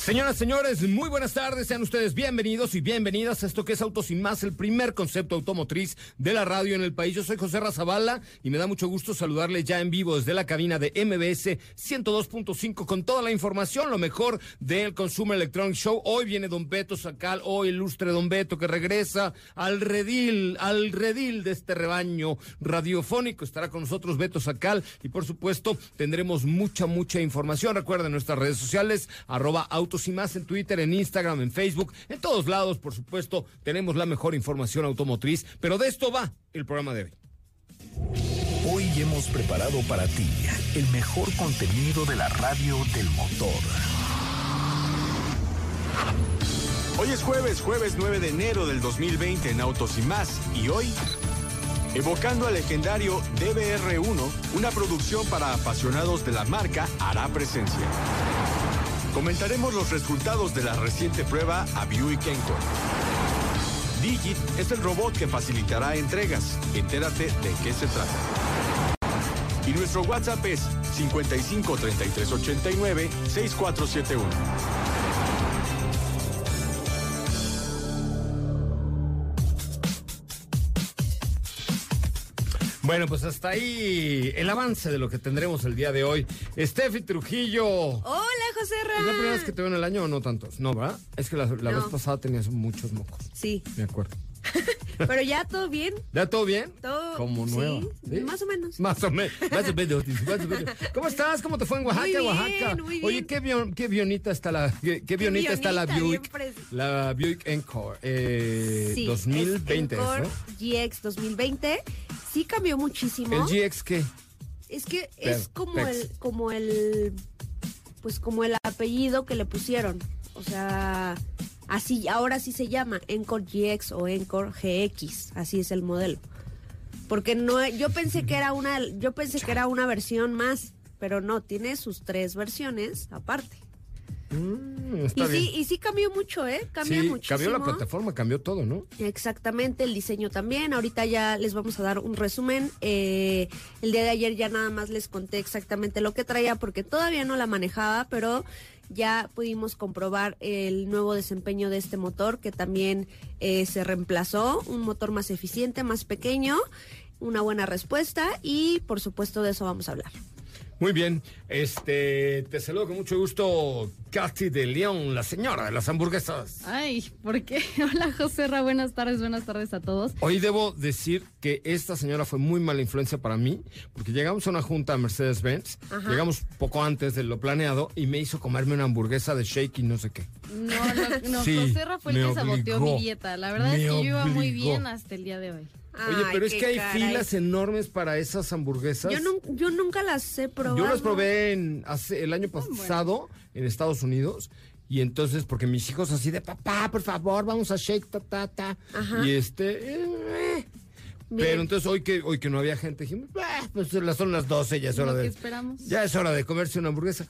Señoras, señores, muy buenas tardes. Sean ustedes bienvenidos y bienvenidas a esto que es Autos y Más, el primer concepto automotriz de la radio en el país. Yo soy José Razabala y me da mucho gusto saludarle ya en vivo desde la cabina de MBS 102.5 con toda la información, lo mejor del Consumer Electronic Show. Hoy viene Don Beto Sacal, hoy ilustre Don Beto que regresa al redil, al redil de este rebaño radiofónico. Estará con nosotros Beto Sacal y por supuesto tendremos mucha, mucha información. Recuerden nuestras redes sociales, arroba autos y más en Twitter, en Instagram, en Facebook, en todos lados, por supuesto, tenemos la mejor información automotriz, pero de esto va el programa de hoy. Hoy hemos preparado para ti el mejor contenido de la radio del motor. Hoy es jueves, jueves 9 de enero del 2020 en Autos y más, y hoy Evocando al legendario DBR1, una producción para apasionados de la marca hará presencia. Comentaremos los resultados de la reciente prueba a Buick Encore. Digit es el robot que facilitará entregas. Entérate de qué se trata. Y nuestro WhatsApp es 55 33 89 6471. Bueno, pues hasta ahí el avance de lo que tendremos el día de hoy. Steffi Trujillo. Hola, José Ra. ¿Es la primera vez que te veo en el año o no tantos? No, ¿verdad? Es que la, la No. vez pasada tenías muchos mocos. Sí, Me acuerdo. pero ya todo bien. ¿Ya todo bien? Todo. Como sí, nueva. ¿sí? Más o menos. Más o menos, más o menos. ¿Cómo estás? ¿Cómo te fue en Oaxaca, Muy bien, Oaxaca? muy bien. Oye, qué, bion- qué bionita está la, qué, qué bionita está la Buick, la Buick Encore eh, Sí, 2020, es Encore ¿no? GX 2020. Sí cambió muchísimo. ¿El GX qué? Es que es como Pex. el, como el, pues como el apellido que le pusieron. O sea, así, ahora sí se llama Encore GX o Encore GX. Así es el modelo. Porque no, yo pensé que era una, yo pensé que era una versión más, pero no, tiene sus tres versiones aparte. Mm, está Y bien. sí, y sí cambió mucho, ¿eh? Cambió sí, muchísimo. cambió la plataforma, cambió todo, ¿no? Exactamente, el diseño también. Ahorita ya les vamos a dar un resumen. Eh, el día de ayer ya nada más les conté exactamente lo que traía porque todavía no la manejaba, pero ya pudimos comprobar el nuevo desempeño de este motor que también eh, se reemplazó, un motor más eficiente, más pequeño, una buena respuesta y por supuesto de eso vamos a hablar. Muy bien, este, te saludo con mucho gusto, Katy de León, la señora de las hamburguesas. Ay, ¿por qué? Hola, José Ra, buenas tardes, buenas tardes a todos. Hoy debo decir que esta señora fue muy mala influencia para mí, porque llegamos a una junta a Mercedes-Benz, llegamos poco antes de lo planeado y me hizo comerme una hamburguesa de shake y no sé qué. No, no, no Sí, José Ra fue el que saboteó obligó, mi dieta. La verdad es que yo iba muy obligó. bien hasta el día de hoy. Oye, Ay, pero es que hay caray. filas enormes para esas hamburguesas. Yo, nun- yo nunca las he probado. Yo las probé en, hace, el año pasado en Estados Unidos. Y entonces, porque mis hijos así de papá, por favor, vamos a shake, ta, ta, ta. Ajá. Y este, eh, Bien. Pero entonces hoy que hoy que no había gente, dijimos, "Ah, pues las- son las 12, ya es hora Lo que de esperamos. ya es hora de comerse una hamburguesa.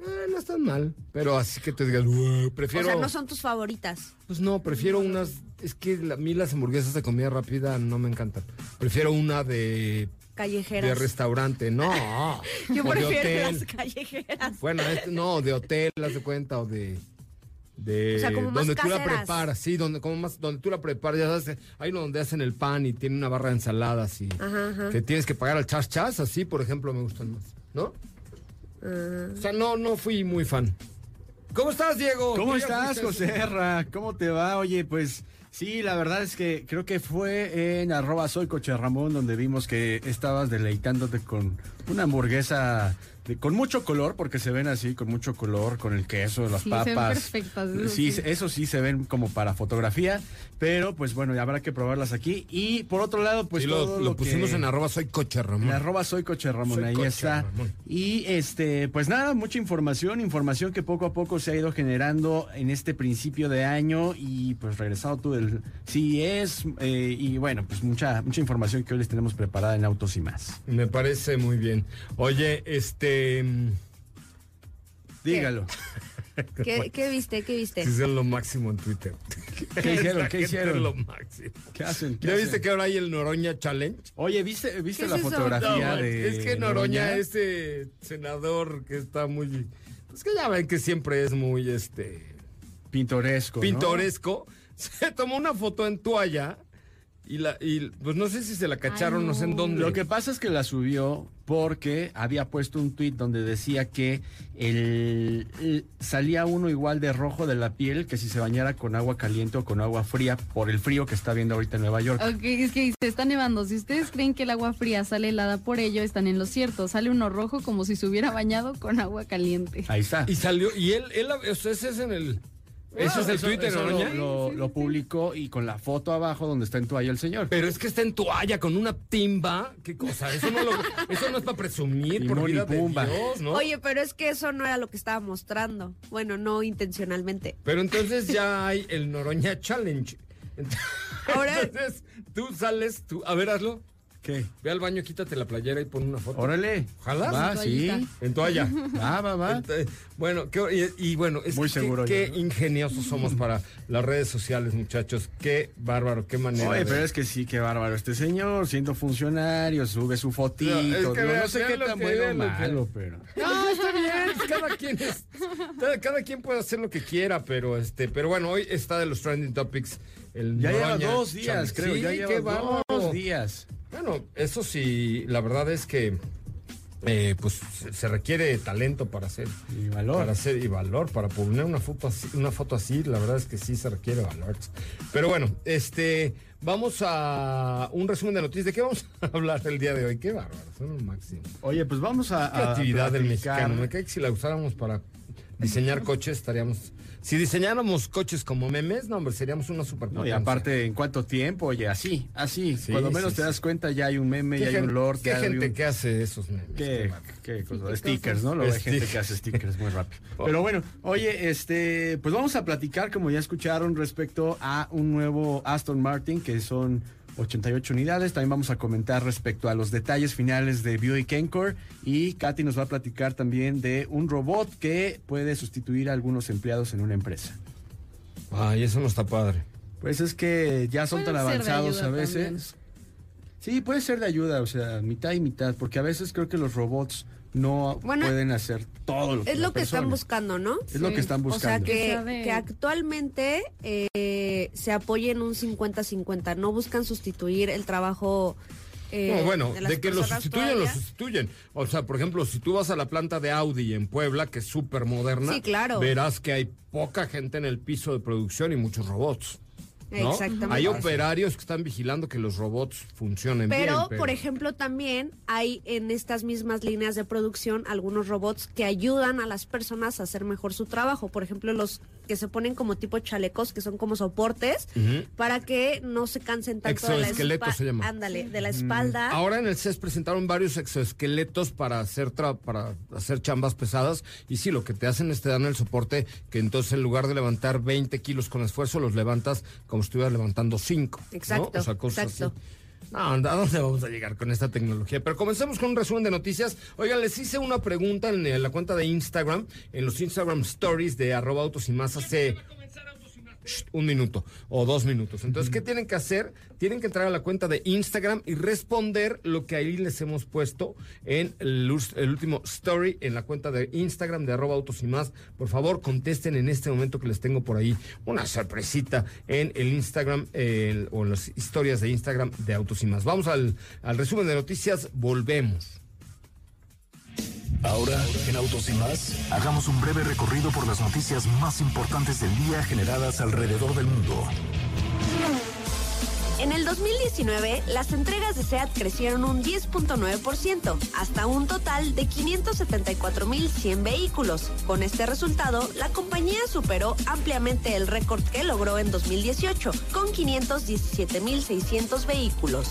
Eh, no están mal, pero así que te digas, "Uah, O prefiero sea, no son tus favoritas. Pues no, prefiero unas es que la- a mí las hamburguesas de comida rápida no me encantan. Prefiero una de Callejeras. de restaurante, no. Yo o de prefiero hotel. las callejeras. Bueno, este- no, de hotel, haz de cuenta, o de. de O sea, como más donde tú la preparas, sí, donde, como más, donde tú la preparas, ya sabes, hay uno donde hacen el pan y tiene una barra de ensaladas y Ajá, ajá. que tienes que pagar al chas chas, así, por ejemplo, me gustan más, ¿no? Ah. O sea, no, no fui muy fan. ¿Cómo estás, Diego? ¿Cómo estás, José? ¿Cómo te va? Oye, pues sí, la verdad es que creo que fue en arroba soy coche Ramón donde vimos que estabas deleitándote con una hamburguesa de- con mucho color, porque se ven así, con mucho color, con el queso, las Sí, se ven papas. perfectas, eso sí, sí. eso sí se ven como para fotografía, pero pues bueno, ya habrá que probarlas aquí. Y por otro lado, pues Sí, todo lo, lo que- pusimos en arroba soy coche Ramón. en arroba soy coche Ramón, Soy ahí Coche está. Ramón. Y este, pues nada, mucha información, información que poco a poco se ha ido generando en este principio de año y pues regresado tú del CES eh, y bueno, pues mucha, mucha información que hoy les tenemos preparada en Autos y más. Me parece muy bien. Oye, este. Mm, Dígalo. ¿Qué, qué viste? ¿Qué viste? Son lo máximo en Twitter. ¿Qué hicieron? ¿Qué hicieron? Es lo máximo. ¿Qué hacen? ¿Qué ¿Ya hacen? viste que ahora hay el Noroña Challenge? Oye, ¿viste, viste ¿Qué la es fotografía No, de es que Noroña, ese senador que está muy. Pues que ya ven que siempre es muy este pintoresco? ¿no? pintoresco. Se tomó una foto en toalla y la y pues no sé si se la cacharon, Ay, no. sé en dónde. Lo que pasa es que la subió porque había puesto un tuit donde decía que el, el- salía uno igual de rojo de la piel que si se bañara con agua caliente o con agua fría por el frío que está viendo ahorita en Nueva York. Ok, es que se está nevando. Si ustedes creen que el agua fría sale helada por ello, están en lo cierto. Sale uno rojo como si se hubiera bañado con agua caliente. Ahí está. y salió y él él o sea, ese es en el ese es el Twitter, eso Noroña. lo, lo- lo publicó y con la foto abajo donde está en toalla el señor. Pero es que está en toalla con una timba. ¿Qué cosa? Eso no, lo- eso no es para presumir, por y vida de Pumba. Dios, ¿no? Oye, pero es que eso no era lo que estaba mostrando. Bueno, no intencionalmente. Pero entonces ya hay el Noroña Challenge. Ahora- Entonces tú sales, tú, a ver, hazlo. ¿Qué? Ve al baño, quítate la playera y pon una foto. Órale. Ojalá. Va, En sí. En toalla. Va, va, va. Entonces, bueno, qué- y, y bueno, es Muy que- seguro qué, ingeniosos somos para las redes sociales, muchachos. Qué bárbaro, qué manera. Oye, de- pero es que sí, qué bárbaro. Este señor, siendo funcionario, sube su fotito. No, es que Digo, vean- no sé qué tan que- bueno o malo, pero... No, está bien, pues, cada quien es, cada, cada quien puede hacer lo que quiera, pero este, pero bueno, hoy está de los trending topics el Ya lleva dos días, creo. Sí, ya lleva dos días. Bueno, eso sí, la verdad es que eh, pues se, requiere talento para hacer Y valor. para hacer y valor para poner una foto así, una foto así, la verdad es que sí se requiere valor. Pero bueno, este vamos a un resumen de noticias. ¿De qué vamos a hablar el día de hoy? Qué bárbaro, son un máximo. Oye, pues vamos a. a Creatividad del mexicano. Me cae que si la usáramos para diseñar coches estaríamos. Si diseñáramos coches como memes, no, hombre, seríamos una super No, y aparte, ¿en cuánto tiempo? Oye, así, así. Sí, Cuando menos sí, te das cuenta, ya hay un meme, ya ¿Qué, hay un lord, qué ya hay gente un- que hace esos memes? ¿Qué, qué cosa? stickers. ¿no? Luego hay gente que hace stickers muy rápido. Pero bueno, oye, este, pues vamos a platicar, como ya escucharon, respecto a un nuevo Aston Martin, que son 88 unidades. También vamos a comentar respecto a los detalles finales de Buick Encore. Y Katy nos va a platicar también de un robot que puede sustituir a algunos empleados en una empresa. Ay, eso no está padre. Pues es que ya son tan avanzados a veces. también. Sí, puede ser de ayuda, o sea, mitad y mitad, porque a veces creo que los robots no Bueno, pueden hacer todo lo que Es lo que están buscando, ¿no? Es lo que están O sea, buscando. Que que, sea de- que actualmente eh, se apoyen un 50-50. No buscan sustituir el trabajo. eh, No, bueno, de que lo sustituyen, lo todavía. sustituyen. O sea, por ejemplo, si tú vas a la planta de Audi en Puebla, que es súper moderna, Sí, claro. verás que hay poca gente en el piso de producción y muchos robots. ¿No? Exactamente. Hay operarios que están vigilando que los robots funcionen Pero, bien. por ejemplo, también hay en estas mismas líneas de producción algunos robots que ayudan a las personas a hacer mejor su trabajo. Por ejemplo, los que se ponen como tipo chalecos, que son como soportes, para que no se cansen tanto de la Exoesqueleto espa- se llama. Ándale, de la espalda. Ahora en el CES presentaron varios exoesqueletos para hacer tra- para hacer chambas pesadas y sí, lo que te hacen es te dan el soporte que entonces en lugar de levantar 20 kilos con esfuerzo, los levantas como si estuvieras levantando 5. Exacto, O sea, cosas exacto. así. No, ¿a dónde vamos a llegar con esta tecnología? Pero comencemos con un resumen de noticias. Oigan, les hice una pregunta en la cuenta de Instagram, en los Instagram Stories de arroba autos y más hace un minuto o dos minutos. Entonces, ¿qué tienen que hacer? Tienen que entrar a la cuenta de Instagram y responder lo que ahí les hemos puesto en el, último story en la cuenta de Instagram de arroba autos y más. Por favor, contesten en este momento que les tengo por ahí una sorpresita en el Instagram o en las historias de Instagram de autos y más. Vamos al, al resumen de noticias. Volvemos. Ahora, en Autos y más, hagamos un breve recorrido por las noticias más importantes del día generadas alrededor del mundo. En el 2019, las entregas de SEAT crecieron un 10.9%, hasta un total de 574.100 vehículos. Con este resultado, la compañía superó ampliamente el récord que logró en 2018, con 517.600 vehículos.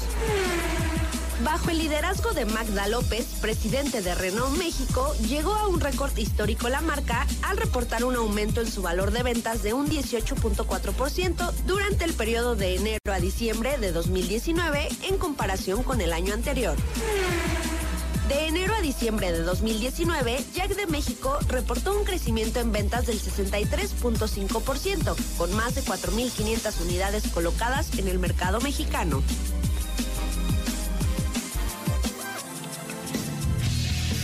Bajo el liderazgo de Magda López, presidente de Renault México, llegó a un récord histórico la marca al reportar un aumento en su valor de ventas de un 18.4% durante el periodo de enero a diciembre de 2019 en comparación con el año anterior. De enero a diciembre de 2019, Jack de México reportó un crecimiento en ventas del 63.5%, con más de 4.500 unidades colocadas en el mercado mexicano.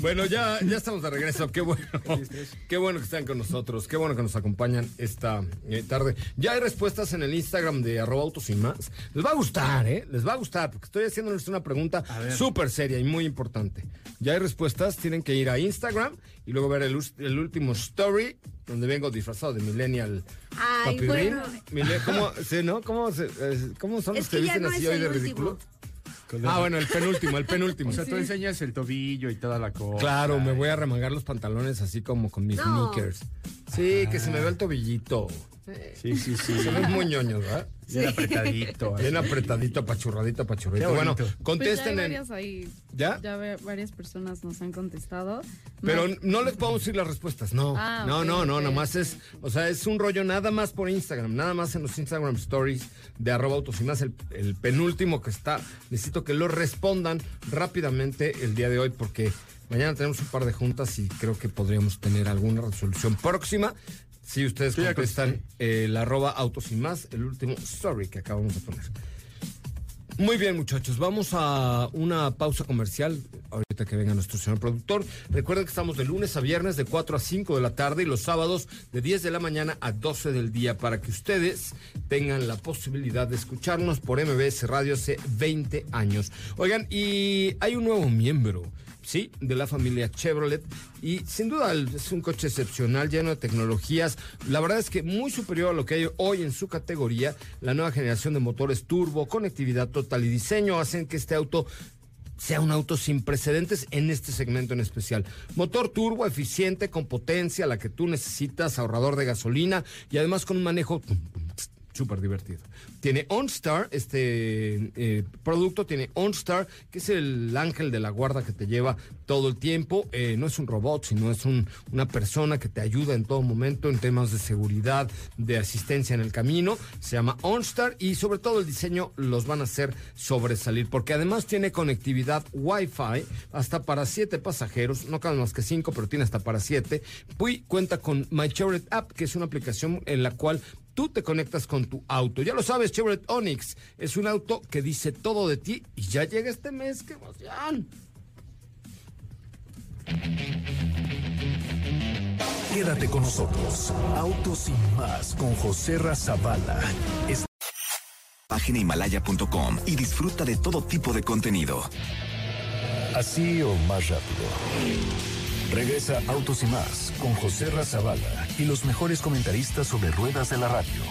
Bueno, ya, ya estamos de regreso. Qué bueno. Qué bueno que están con nosotros. Qué bueno que nos acompañan esta eh, tarde. Ya hay respuestas en el Instagram de arroba autos y más. Les va a gustar, ¿eh? Les va a gustar, porque estoy haciéndoles una pregunta súper seria y muy importante. Ya hay respuestas. Tienen que ir a Instagram y luego ver el, último story donde vengo disfrazado de Millennial. Ay, bueno. ¿Cómo, sí, ¿no? ¿Cómo, ¿Cómo, son los que, dicen así hoy de ridículo? Ah, bueno, el penúltimo, el penúltimo. O sea, tú enseñas el tobillo y toda la cosa. Claro, me voy a remangar los pantalones así como con mis sneakers. Sí, que se me ve el tobillito. Sí, sí, sí. Son muy ñoños, ¿verdad? Bien apretadito. Bien apretadito, apachurradito, apachurradito. Bueno, contesten pues ya en... ¿Ya? Ya varias personas nos han contestado. Pero no, les podemos decir las respuestas, no. Ah, no, no, no, nada más es, o sea, es un rollo nada más por Instagram, nada más en los Instagram Stories de arroba autos y más, el, el penúltimo que está. Necesito que lo respondan rápidamente el día de hoy porque... Mañana tenemos un par de juntas y creo que podríamos tener alguna resolución próxima. Si ustedes contestan el arroba autos y más, el último story que acabamos de poner. Muy bien, muchachos, vamos a una pausa comercial. Ahorita que venga nuestro señor productor. Recuerden que estamos de lunes a viernes de 4 a 5 de la tarde y los sábados de 10 de la mañana a 12 del día para que ustedes tengan la posibilidad de escucharnos por MBS Radio hace 20 años. Oigan, y hay un nuevo miembro sí, de la familia Chevrolet. Y sin duda es un coche excepcional, lleno de tecnologías. La verdad es que muy superior a lo que hay hoy en su categoría. La nueva generación de motores turbo, conectividad total y diseño hacen que este auto sea un auto sin precedentes en este segmento en especial. Motor turbo eficiente, con potencia, la que tú necesitas, ahorrador de gasolina y además con un manejo súper divertido. Tiene OnStar, este eh, producto tiene OnStar, que es el ángel de la guarda que te lleva todo el tiempo. Eh, no es un robot, sino es una persona que te ayuda en todo momento en temas de seguridad, de asistencia en el camino. Se llama OnStar y sobre todo el diseño los van a hacer sobresalir, porque además tiene conectividad Wi-Fi hasta para siete pasajeros, no caben más que cinco, pero tiene hasta para siete. Y cuenta con My Chevrolet App, que es una aplicación en la cual tú te conectas con tu auto. Ya lo sabes, Chevrolet Onix es un auto que dice todo de ti y ya llega este mes, qué emoción. Quédate con nosotros. Autos sin más con José Razabala. Página himalaya.com y disfruta de todo tipo de contenido. Así o más rápido. Regresa Autos y más con José Razabala y los mejores comentaristas sobre ruedas de la radio.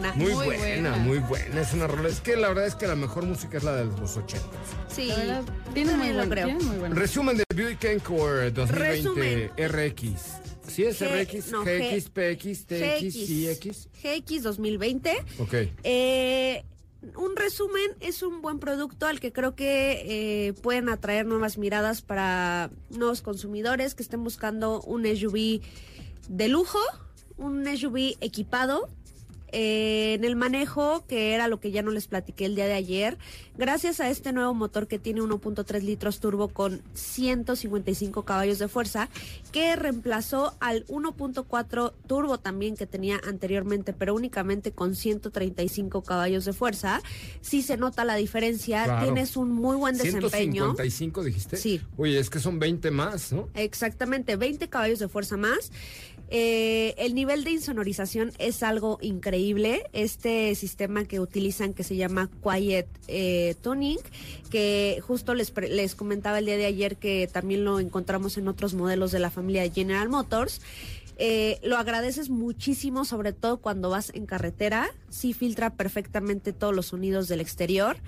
Buena. Muy, Muy buena, buena. muy buena. Es una rola. Es que la verdad es que la mejor música es la de los ochentas. Sí, verdad, tiene muy buen, creo. tiene muy buen. Resumen de Buick Encore 2020 Resumen. RX. ¿Sí es G- RX? no, GX, PX, TX, GX. CX. GX 2020. Ok. Eh, un resumen es un buen producto al que creo que eh, pueden atraer nuevas miradas para nuevos consumidores que estén buscando un SUV de lujo, un SUV equipado. Eh, en el manejo, que era lo que ya no les platiqué el día de ayer, gracias a este nuevo motor que tiene 1.3 litros turbo con 155 caballos de fuerza, que reemplazó al 1.4 turbo también que tenía anteriormente, pero únicamente con 135 caballos de fuerza. Sí se nota la diferencia, Claro. tienes un muy buen desempeño. 155 dijiste. Sí. Oye, es que son 20 más, ¿no? Exactamente, 20 caballos de fuerza más. Eh, el nivel de insonorización es algo increíble. Este sistema que utilizan que se llama Quiet eh, Tuning, que justo les, les comentaba el día de ayer que también lo encontramos en otros modelos de la familia General Motors. Eh, lo agradeces muchísimo, sobre todo cuando vas en carretera. Sí filtra perfectamente todos los sonidos del exterior.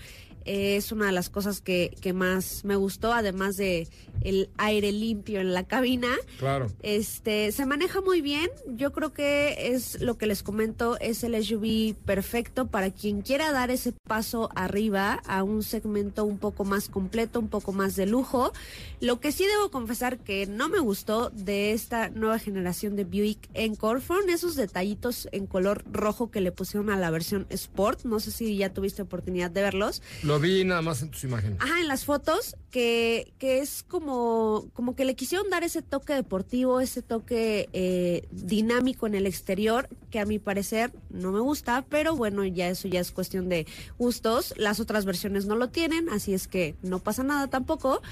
Eh, es una de las cosas que, que más me gustó, además de el aire limpio en la cabina. Claro. Este, se maneja muy bien. Yo creo que es lo que les comento, es el SUV perfecto para quien quiera dar ese paso arriba a un segmento un poco más completo, un poco más de lujo. Lo que sí debo confesar que no me gustó de esta nueva generación de Buick Encore fueron esos detallitos en color rojo que le pusieron a la versión Sport. No sé si ya tuviste oportunidad de verlos. Lo vi nada más en tus imágenes. Ajá, en las fotos, que, que es como, como que le quisieron dar ese toque deportivo, ese toque eh, dinámico en el exterior, que a mi parecer no me gusta, pero bueno, ya eso ya es cuestión de gustos. Las otras versiones no lo tienen, así es que no pasa nada tampoco.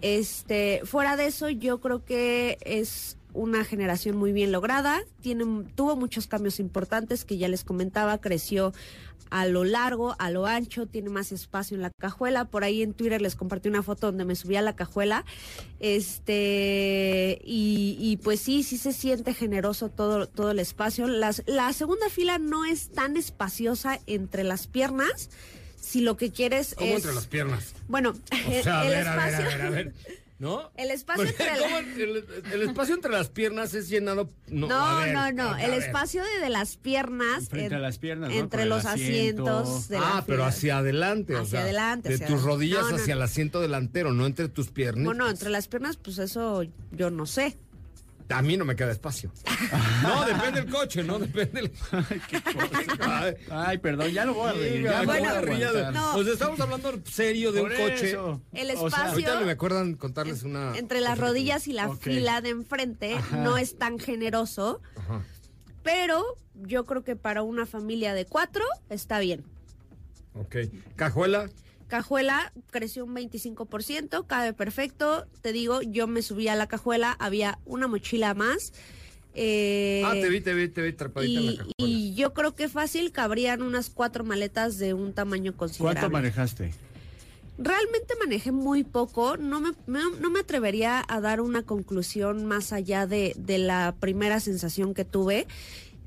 Este, fuera de eso, yo creo que es una generación muy bien lograda, tiene, tuvo muchos cambios importantes que ya les comentaba, creció a lo largo, a lo ancho, tiene más espacio en la cajuela. Por ahí en Twitter les compartí una foto donde me subí a la cajuela. Este, y, y pues sí, sí se siente generoso todo, todo el espacio. Las, la segunda fila no es tan espaciosa entre las piernas. Si lo que quieres ¿Cómo es. entre las piernas? Bueno, O sea, a el ver, a ver, a espacio. ver, a ver. ¿No? El espacio Porque, entre la- ¿cómo el, el espacio entre las piernas es llenado. No, No, a ver, no, no. a El espacio de, de las piernas. Frente a en- las piernas, ¿no? Entre los asiento. asientos. De Ah, pero hacia adelante, o Hacia sea, adelante, de hacia tus rodillas No, hacia no. el asiento delantero, no entre tus piernas. Bueno, entre las piernas, pues eso yo no sé. A mí no me queda espacio. no, depende del coche, no depende del... Ay, Ay, perdón, ya lo voy a reír. Ya ¿cómo me voy a aguantar. No. Sea, estamos hablando serio de Por un coche. eso. El O sea, espacio- Ahorita me acuerdan contarles una... Entre las rodillas y la fila de enfrente no es tan generoso, Ajá. pero yo creo que para una familia de cuatro está bien. Ok. Cajuela. Cajuela creció un 25%, cabe perfecto. Te digo, yo me subí a la cajuela, había una mochila más. eh, ah, te vi, te vi, te vi trepadita en la y, cajuela. y yo creo que fácil cabrían unas cuatro maletas de un tamaño considerable. ¿Cuánto manejaste? Realmente manejé muy poco, no me, me- no me atrevería a dar una conclusión más allá de, de la primera sensación que tuve,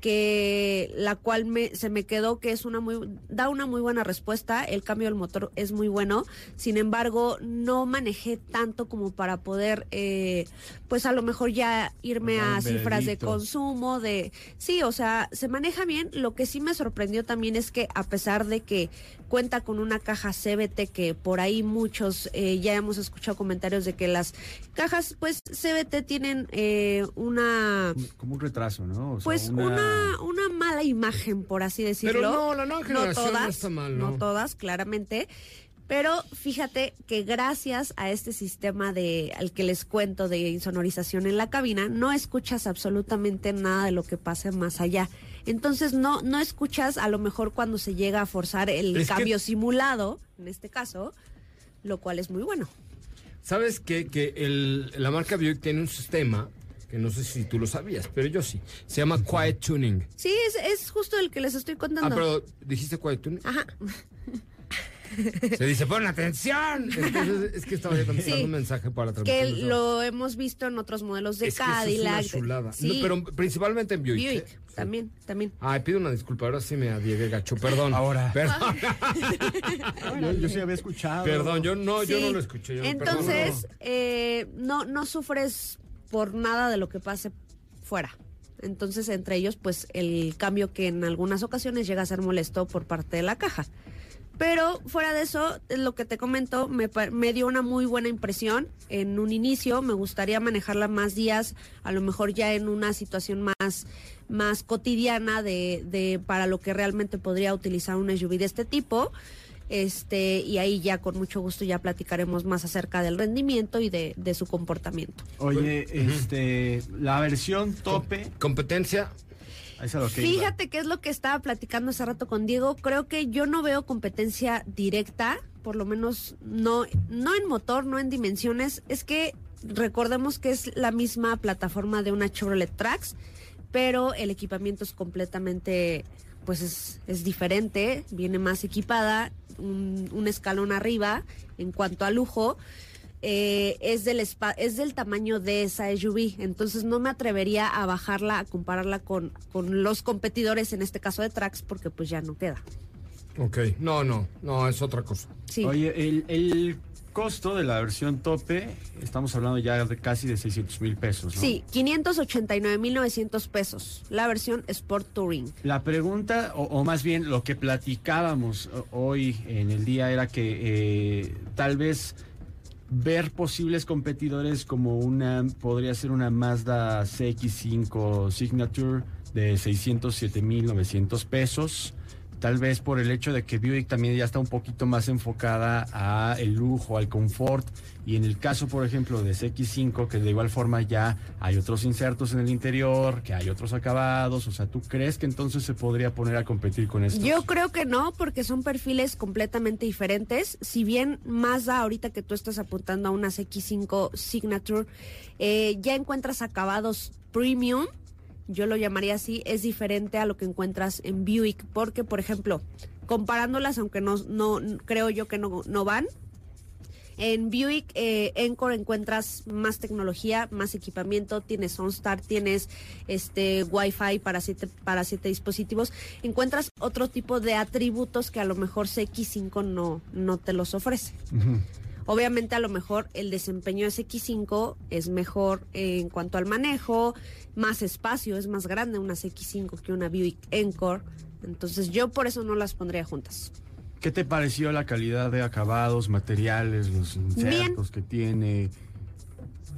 que la cual me, se me quedó que es una muy, da una muy buena respuesta, el cambio del motor es muy bueno, sin embargo no manejé tanto como para poder, eh, pues a lo mejor ya irme a cifras de consumo, de, sí, o sea, se maneja bien, lo que sí me sorprendió también es que a pesar de que cuenta con una caja CBT que por ahí muchos eh, ya hemos escuchado comentarios de que las cajas pues CBT tienen eh, una Como un retraso, ¿no? O sea, pues una... una mala imagen por así decirlo. Pero no, la nueva generación no todas, está mal, ¿no? todas, claramente. Pero fíjate que gracias a este sistema de al que les cuento de insonorización en la cabina, no escuchas absolutamente nada de lo que pasa más allá. Entonces no no escuchas a lo mejor cuando se llega a forzar el Es que- cambio simulado, en este caso, lo cual es muy bueno. ¿Sabes qué? Que el, la marca Buick tiene un sistema, que no sé si tú lo sabías, pero yo sí. Se llama Quiet Tuning. Sí, es, es justo el que les estoy Ah, contando. pero dijiste Quiet Tuning. Ajá. Se dice, pon atención. Entonces, es que estaba ya contestando Sí. un mensaje para la Que lo hemos visto en otros modelos de Es que eso es una Cadillac. Sí, No, pero principalmente en Buick. Buick, ¿eh? También, también. Ay, pido una disculpa, ahora sí me adiegué gacho, perdón. Ahora. Perdón, Yo, yo sí había escuchado. perdón, yo no, yo no lo escuché. yo- Entonces, perdón. eh, no, no sufres por nada de lo que pase fuera. Entonces, entre ellos, pues el cambio que en algunas ocasiones llega a ser molesto por parte de la caja. Pero fuera de eso, es lo que te comento, me, dio una muy buena impresión en un inicio. Me gustaría manejarla más días, a lo mejor ya en una situación más, más cotidiana de, de para lo que realmente podría utilizar una SUV de este tipo. Este, y ahí ya con mucho gusto ya platicaremos más acerca del rendimiento y de, de su comportamiento. Oye, este, la versión tope, Competencia, es que. Fíjate qué es lo que estaba platicando hace rato con Diego. Creo que yo no veo competencia directa, por lo menos no, no en motor, no en dimensiones. Es que recordemos que es la misma plataforma de una Chevrolet Trax, pero el equipamiento es completamente, pues es, es diferente, viene más equipada, un, un escalón arriba en cuanto a lujo. Eh, es, del espa- es del tamaño de esa SUV, entonces no me atrevería a bajarla, a compararla con, con los competidores, en este caso de Trax, porque pues ya no queda. ok. No, no, no, es otra cosa. Sí. Oye, el, el costo de la versión tope, estamos hablando ya de casi de 600 mil pesos, ¿no? Sí, 589.900 pesos, la versión Sport Touring. La pregunta, o, o más bien lo que platicábamos hoy en el día era que eh, tal vez ver posibles competidores como una, podría ser una Mazda CX5 Signature de 607.900 pesos. Tal vez por el hecho de que Buick también ya está un poquito más enfocada a el lujo, al confort. Y en el caso, por ejemplo, de CX5, que de igual forma ya hay otros insertos en el interior, que hay otros acabados. O sea, ¿tú crees que entonces se podría poner a competir con esto? Yo creo que no, porque son perfiles completamente diferentes. Si bien Mazda, ahorita que tú estás apuntando a una X5 Signature, eh, ya encuentras acabados premium, yo lo llamaría así, es diferente a lo que encuentras en Buick, porque, por ejemplo, comparándolas, aunque no, no creo yo que no, no van, en Buick eh, Encore encuentras más tecnología, más equipamiento, tienes OnStar, tienes este Wi-Fi para siete, para siete dispositivos, encuentras otro tipo de atributos que a lo mejor CX5 no, no te los ofrece. Obviamente a lo mejor el desempeño de CX5 es mejor en cuanto al manejo, más espacio, es más grande una CX5 que una Buick Encore. Entonces yo por eso no las pondría juntas. ¿Qué te pareció la calidad de acabados, materiales, los insertos que tiene?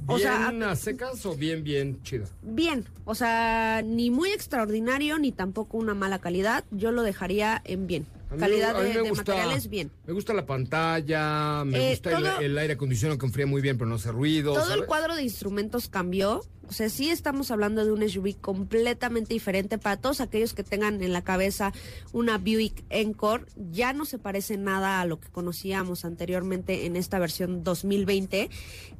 O sea, ¿Bien a secas o bien, bien chida? Bien, o sea, ni muy extraordinario ni tampoco una mala calidad. Yo lo dejaría en bien. Mí- Calidad de, me de gusta- materiales, bien. Me gusta la pantalla, me Eh, gusta el- todo- el, aire acondicionado que enfría muy bien, pero no hace ruido. Todo el cuadro de instrumentos cambió. O sea, sí estamos hablando de un SUV completamente diferente para todos aquellos que tengan en la cabeza una Buick Encore. Ya no se parece nada a lo que conocíamos anteriormente en esta versión 2020.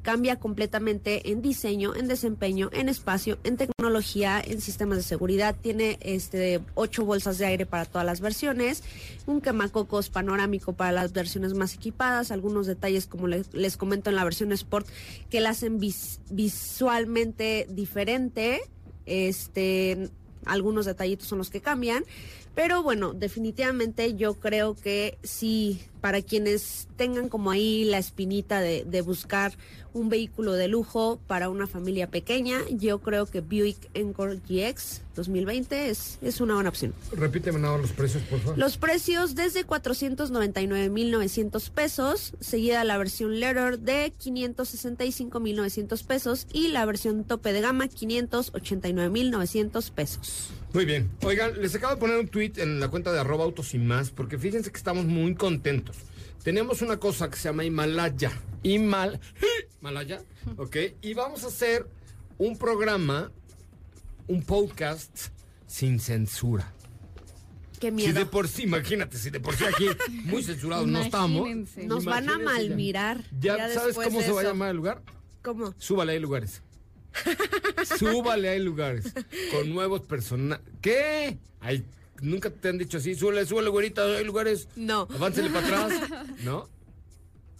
Cambia completamente en diseño, en desempeño, en espacio, en tecnología, en sistemas de seguridad. Tiene este ocho bolsas de aire para todas las versiones, un quemacocos panorámico para las versiones más equipadas, algunos detalles como le- les comento en la versión Sport que la hacen vis- visualmente diferente. Este, algunos detallitos son los que cambian, pero bueno, definitivamente yo creo que sí, para quienes tengan como ahí la espinita de, de buscar un vehículo de lujo para una familia pequeña, yo creo que Buick Encore GX 2020 es, es una buena opción. Repíteme nada los precios, por favor. Los precios desde 499.900 pesos, seguida la versión Letter de 565.900 pesos y la versión tope de gama 589.900 pesos. Muy bien. Oigan, les acabo de poner un tweet en la cuenta de arroba autos y más, porque fíjense que estamos muy contentos. Tenemos una cosa que se llama Himalaya. Himal... Himalaya, ¿ok? Y vamos a hacer un programa, un podcast sin censura. Qué Si miedo. de por sí, imagínate, si de por sí aquí muy censurados no estamos. Imagínense. Nos van a ya. malmirar. ¿Ya, sabes después cómo de se va a eso. llamar el lugar? ¿Cómo? Súbale hay lugares. Súbale hay lugares. Con nuevos personajes. ¿Qué? Hay nunca te han dicho así, súbele, súbele, güerita, hay lugares. No. Aváncele para atrás. ¿No?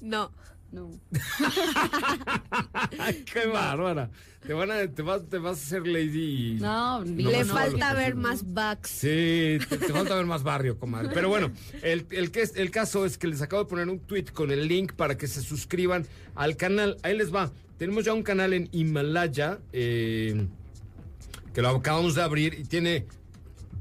No. No. Ay, qué bárbara. Te, van a, te, vas, te vas a hacer lady. No, digo, Le no, falta no, ver no. más bugs. Sí, te, te falta ver más barrio, comadre. Pero bueno, el, el, que es- el caso es que les acabo de poner un tweet con el link para que se suscriban al canal. Ahí les va. Tenemos ya un canal en Himalaya eh, que lo acabamos de abrir y tiene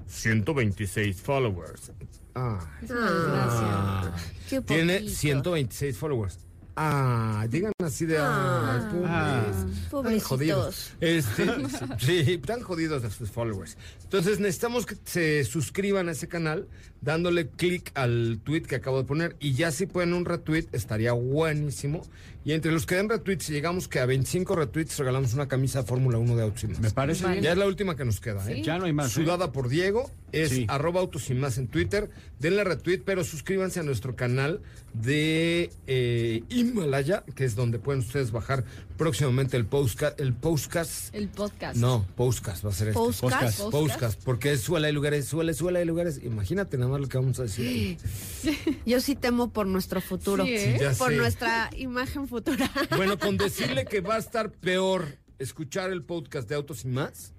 126 followers. Ah, Ah, qué tiene poquito. 126 followers. Ah, digan así de. Ah. ay, pobres. Ah. Jodidos. Este, sí, tan jodidos de sus followers. Entonces necesitamos que se suscriban a ese canal dándole clic al tweet que acabo de poner y ya si pueden un retweet estaría buenísimo. Y entre los que den retweets, si llegamos que a 25 retweets regalamos una camisa Fórmula 1 de Autos y Más. Me parece Vale. bien. Ya es la última que nos queda, ¿eh? Ya no hay más. ¿eh? Sudada por Diego, es Sí. arroba autos y más en Twitter. Denle retweet, pero suscríbanse a nuestro canal de eh, Himalaya, que es donde pueden ustedes bajar próximamente el postcast. El postcast. El podcast. No, postcast va a ser este. Postcast. Postcast. Postcast, porque suela de lugares, suele, suela de lugares. Imagínate nada más lo que vamos a decir. Yo sí temo por nuestro futuro. Sí, ¿eh? Ya Por sé. nuestra imagen futura. Bueno, con decirle que va a estar peor escuchar el podcast de Autos y más,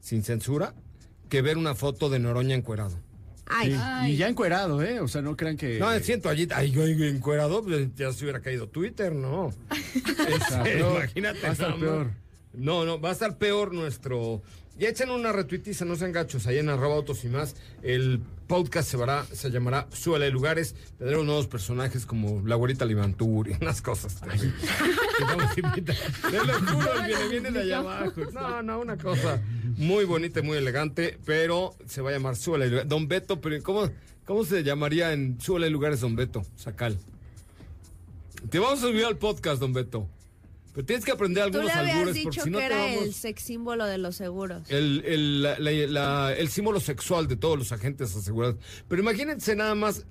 sin censura, que ver una foto de Noroña encuerado. Ay, Sí, Ay. Y ya encuerado, ¿eh? O sea, no crean que. No, siento allí, ay, yo encuerado, pues, ya se hubiera caído Twitter, ¿no? sea, Este, imagínate. va a estar no, peor. No, no, va a estar peor nuestro... Ya echen una retuitiza, no sean gachos, ahí en arroba autos y más. El podcast se, se llamará Suela de Lugares. Tendremos nuevos personajes como la güerita Limantur y unas cosas. Que vamos a invitar. Te lo juro, viene, viene de allá abajo. No, no, una cosa muy bonita y muy elegante, pero se va a llamar Suela de Lugares. Don Beto, pero ¿cómo, cómo se llamaría en Suela de Lugares Don Beto? Sacal. Te vamos a subir al podcast, Don Beto. Pero tienes que aprender tú algunos le habías albures porque si no que era vamos... el sex símbolo de los seguros. El, el, la- la- la- el símbolo sexual de todos los agentes asegurados. Pero imagínense nada más.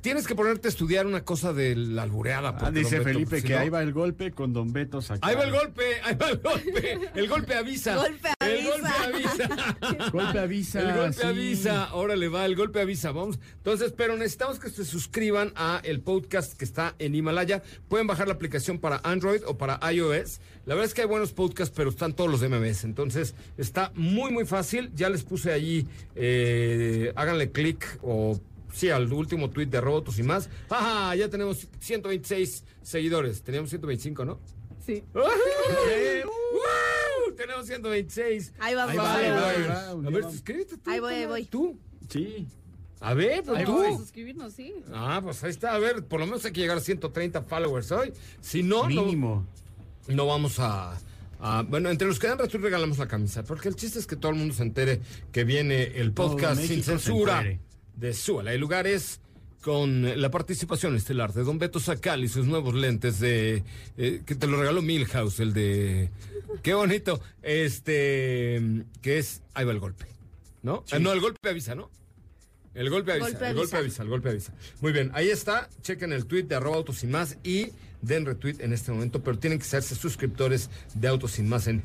Tienes que ponerte a estudiar una cosa de la albureada. Ah, dice Beto, Felipe pues, si que no- ahí va el golpe con Don Beto sacado. Ahí va el golpe, ahí va el golpe. El golpe avisa. Golpe El golpe avisa. avisa. Golpe avisa. El golpe sí. avisa, órale va, el golpe avisa, vamos. Entonces, pero necesitamos que se suscriban a el podcast que está en Himalaya. Pueden bajar la aplicación para Android o para iOS. La verdad es que hay buenos podcasts, pero están todos los de MBS. Entonces, está muy, muy fácil. Ya les puse allí, eh, háganle clic o sí, al último tweet de Robotos y más. ¡Ajá! Ya tenemos 126 seguidores. Teníamos 125, ¿no? Sí. Tenemos 126. Ahí vamos. Ahí va, ahí va, ahí va, A ver, suscríbete tú. Ahí voy, ahí voy. Tú. Sí. A ver, pues Ahí tú. voy. Suscribirnos, sí. Ah, pues ahí está. A ver, por lo menos hay que llegar a 130 followers hoy. Si no, no, Mínimo. no vamos a, a- Bueno, entre los que dan retweet regalamos la camisa. Porque el chiste es que todo el mundo se entere que viene el podcast sin México se de Suela y Lugares. Con la participación estelar de Don Beto Sacal y sus nuevos lentes de. eh, que te lo regaló Milhouse, el de. Qué bonito. Este. Que es. Ahí va el golpe. ¿No? Ah, no, el golpe avisa, ¿no? El golpe avisa, Golpe el golpe avisa. el golpe avisa. Muy bien, ahí está. Chequen el tweet de arroba autos sin más y den retweet en este momento, pero tienen que serse suscriptores de Autos sin más en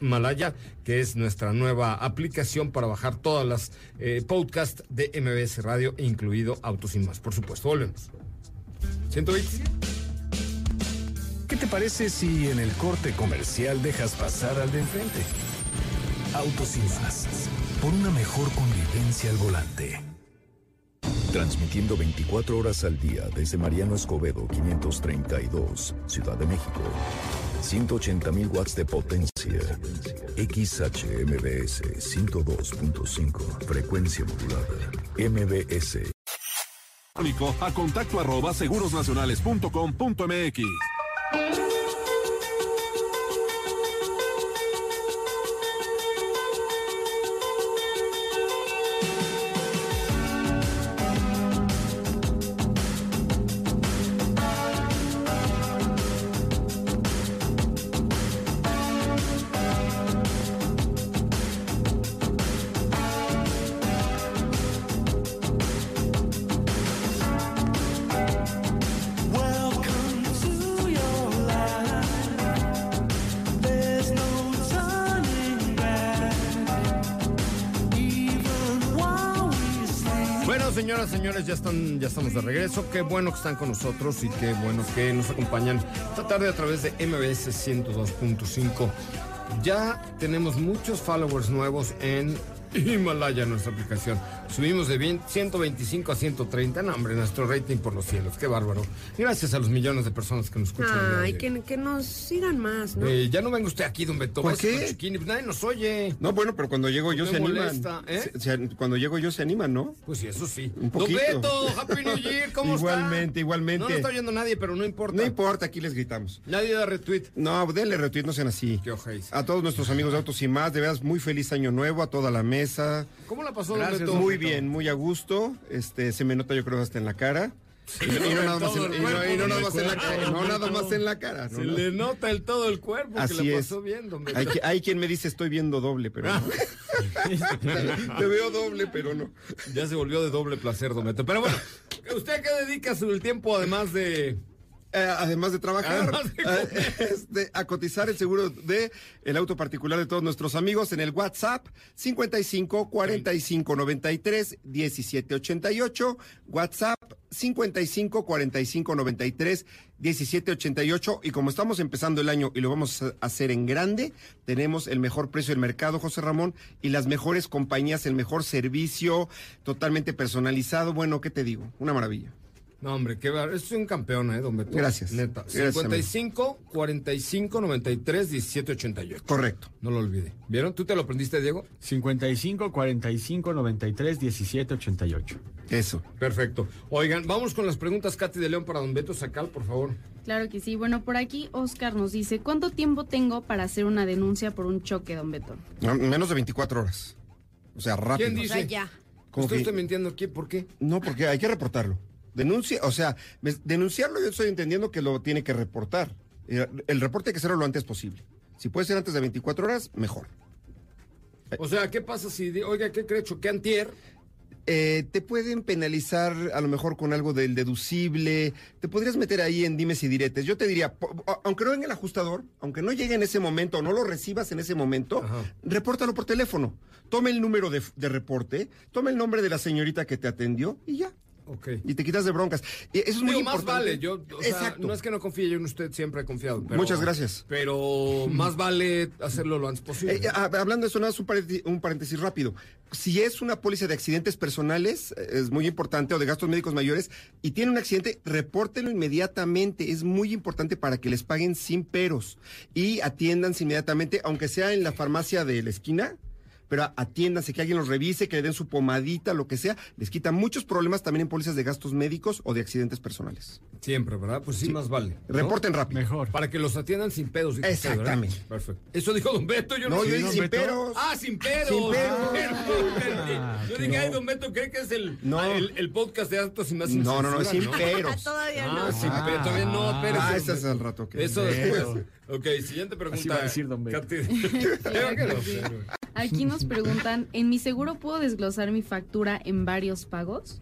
Himalaya, que es nuestra nueva aplicación para bajar todas las eh, podcasts de MBS Radio, incluido Autos sin más, por supuesto. Volvemos. 127. ¿Qué te parece si en el corte comercial dejas pasar al de enfrente? Autos más. Por una mejor convivencia al volante. Transmitiendo 24 horas al día desde Mariano Escobedo 532, Ciudad de México. 180.000 watts de potencia. XHMBS 102.5, frecuencia modulada. MBS a contacto arroba segurosnacionales.com.mx. estamos de regreso. Qué bueno que están con nosotros y qué bueno que nos acompañan esta tarde a través de MBS 102.5. Ya tenemos muchos followers nuevos en Himalaya, nuestra aplicación. Subimos de 20 125 a 130. No, hombre, nuestro rating por los cielos. Qué bárbaro. Gracias a los millones de personas que nos escuchan. Ay, que, que nos sigan más, ¿no? Eh, ya no venga usted aquí, don Beto. ¿Por qué? pues nadie nos oye. No, bueno, pero cuando llego yo se molesta, animan. ¿eh? Se- se- cuando llego yo se animan, ¿no? Pues sí, eso sí. Un Don poquito. Beto, Happy New Year, ¿cómo está? Igualmente, igualmente. No nos está oyendo nadie, pero no importa. No importa, aquí les gritamos. Nadie da retweet. No, denle retweet, no sean así. Qué ojéis. A todos nuestros amigos de Autos y Más, de veras, muy feliz año nuevo, a toda la mesa. ¿Cómo la pasó, don Gracias, Beto? Muy bien, muy a gusto. Este, se me nota yo creo hasta en la cara. y, no, y no nada más en, todo el y no- cuerpo, y no nada el más en la cara, no nada más en la cara. no, Se le nota el todo el cuerpo Así que le es. pasó bien, don Beto. Hay, hay quien me dice estoy viendo doble, pero no. Te veo doble, pero no. Ya se volvió de doble placer, don Beto. Pero bueno, ¿usted a qué dedica su el tiempo además de...? Eh, además de trabajar, Además de eh, este, a cotizar el seguro de el auto particular de todos nuestros amigos en el WhatsApp 55 45 93 17 88, WhatsApp 55 45 93 17 88 y como estamos empezando el año y lo vamos a hacer en grande, tenemos el mejor precio del mercado, José Ramón, y las mejores compañías, el mejor servicio, totalmente personalizado. Bueno, ¿qué te digo? Una maravilla. No, hombre, qué bar... Es un campeón, ¿eh, don Beto? Gracias. Neta. Gracias, 55, 45, 93, 17, 88. Correcto. No lo olvide. ¿Vieron? ¿Tú te lo aprendiste, Diego? 55 45 93 17 88. Eso. Perfecto. Oigan, vamos con las preguntas, Katy de León, para don Beto Sacal, por favor. Claro que sí. Bueno, por aquí Oscar nos dice, ¿cuánto tiempo tengo para hacer una denuncia por un choque, don Beto? No, menos de 24 horas. O sea, rápido. ¿Quién O dice? sea, ya. ¿Usted que- está mintiendo aquí? ¿Por qué? No, porque hay que reportarlo. Denuncia, o sea, denunciarlo yo estoy entendiendo que lo tiene que reportar. Eh, El reporte hay que hacerlo lo antes posible. Si puede ser antes de 24 horas, mejor. O sea, ¿qué pasa si, oiga, ¿qué cree? Choqué antier. Eh, te pueden penalizar a lo mejor con algo del deducible, te podrías meter ahí en dimes y diretes. Yo te diría, aunque no venga el ajustador, aunque no llegue en ese momento o no lo recibas en ese momento, Ajá. repórtalo por teléfono. Tome el número de, de reporte, tome el nombre de la señorita que te atendió y ya. Ok. Y te quitas de broncas. Y eso es muy Digo, más importante. vale, yo, o sea, Exacto. no es que no confíe yo en usted, siempre he confiado. pero- Muchas gracias. Pero más vale hacerlo lo antes posible. Eh, ah, hablando de eso, nada más un paréntesis, rápido. Si es una póliza de accidentes personales, eh, es muy importante, o de gastos médicos mayores, y tiene un accidente, repórtenlo inmediatamente. Es muy importante para que les paguen sin peros y atiéndanse inmediatamente, aunque sea en la farmacia de la esquina. Pero atiéndanse, que alguien los revise, que le den su pomadita, lo que sea. Les quita muchos problemas también en pólizas de gastos médicos o de accidentes personales. Siempre, ¿verdad? Pues sí, más vale. ¿no? Reporten rápido. Mejor. Para que los atiendan sin pedos. Exactamente. Perfecto. Eso dijo Don Beto, yo no, No, sé. yo dije sin peros. Ah, sin pedos. Sin pedos. Perdón, Yo dije, ay, Don Beto, ¿cree que es el, No. ah, el, el podcast de Autos y más sin No, no, no, es sin peros. Todavía Ah, no. sin pedos. Todavía no, pero. Ah, ese es al rato que- Eso después. Ok, siguiente pregunta. Así va a decir Don Beto. Aquí nos preguntan, ¿en mi seguro puedo desglosar mi factura en varios pagos?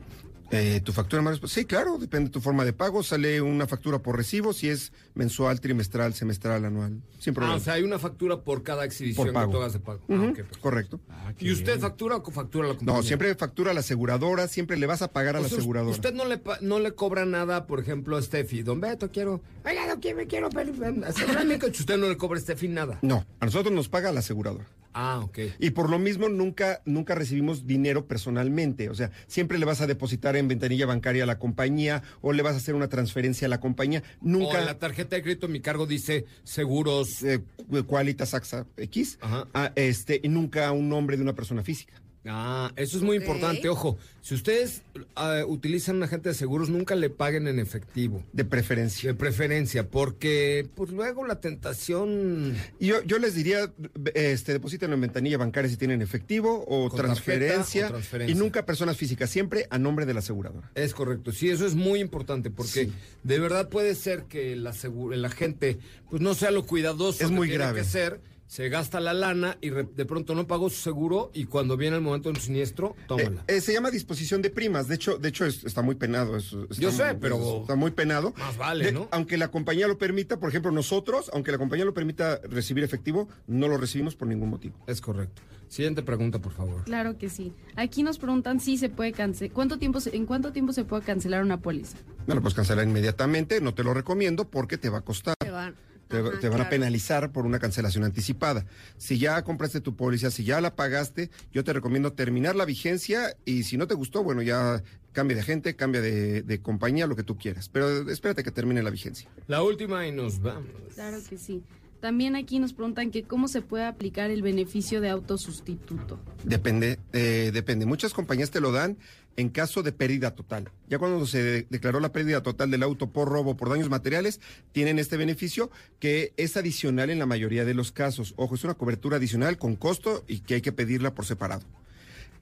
Eh, ¿Tu factura más? Sí, claro, depende de tu forma de pago. Sale una factura por recibo, si es mensual, trimestral, semestral, anual. Sin Ah, problema. o sea, hay una factura por cada exhibición Por pago. que tú hagas de pago. Ah, Ujú, ok, perfecto. correcto. ¿Y usted factura o factura la compañía? No, siempre factura a la aseguradora, siempre le vas a pagar a O la sea, aseguradora. Usted no le, no le cobra nada, por ejemplo, a Steffi. Don Beto, quiero. Oiga, no quiero, me quiero. pero- asegúrame que Usted no le cobra a Steffi nada. No, a nosotros nos paga la aseguradora. Ah, ok. Y por lo mismo nunca, nunca recibimos dinero personalmente. O sea, siempre le vas a depositar en ventanilla bancaria a la compañía o le vas a hacer una transferencia a la compañía. O en Nunca. la tarjeta de crédito mi cargo dice seguros. eh, Qualitas AXA X, Ajá. ah, este, y nunca un nombre de una persona física. Ah, eso es muy importante. Ojo, si ustedes ah, utilizan un agente de seguros, nunca le paguen en efectivo. De preferencia. De preferencia, porque pues luego la tentación Y Yo, yo les diría, este, depositen en ventanilla bancaria si tienen efectivo o transferencia, tarjeta o transferencia. Y nunca personas físicas, siempre a nombre de la aseguradora. Es correcto, sí, eso es muy importante porque Sí. de verdad puede ser que la, segu- la gente pues no sea lo cuidadoso Es que muy tiene grave. que ser se gasta la lana y de pronto no pagó su seguro y cuando viene el momento de un siniestro, tómala. Eh, eh, se llama disposición de primas. De hecho, de hecho es- está muy penado. es- está Yo sé, muy- pero- Está muy penado. Más vale, De- ¿no? Aunque la compañía lo permita, por ejemplo, nosotros, aunque la compañía lo permita recibir efectivo, no lo recibimos por ningún motivo. Es correcto. Siguiente pregunta, por favor. Claro que sí. Aquí nos preguntan si se puede cancelar. ¿Cuánto tiempo se- ¿En cuánto tiempo se puede cancelar una póliza? No lo puedes cancelar inmediatamente, no te lo recomiendo porque te va a costar. Te van, Te, Ajá, te van a penalizar por una cancelación anticipada. Si ya compraste tu póliza, si ya la pagaste, yo te recomiendo terminar la vigencia y si no te gustó, bueno, ya cambia de agente, cambia de, de compañía, lo que tú quieras. Pero espérate que termine la vigencia. La última y nos vamos. Claro que sí. También aquí nos preguntan que cómo se puede aplicar el beneficio de autosustituto. Depende, eh, depende. Muchas compañías te lo dan en caso de pérdida total. Ya cuando se de- declaró la pérdida total del auto por robo, por daños materiales, tienen este beneficio que es adicional en la mayoría de los casos. Ojo, es una cobertura adicional con costo y que hay que pedirla por separado.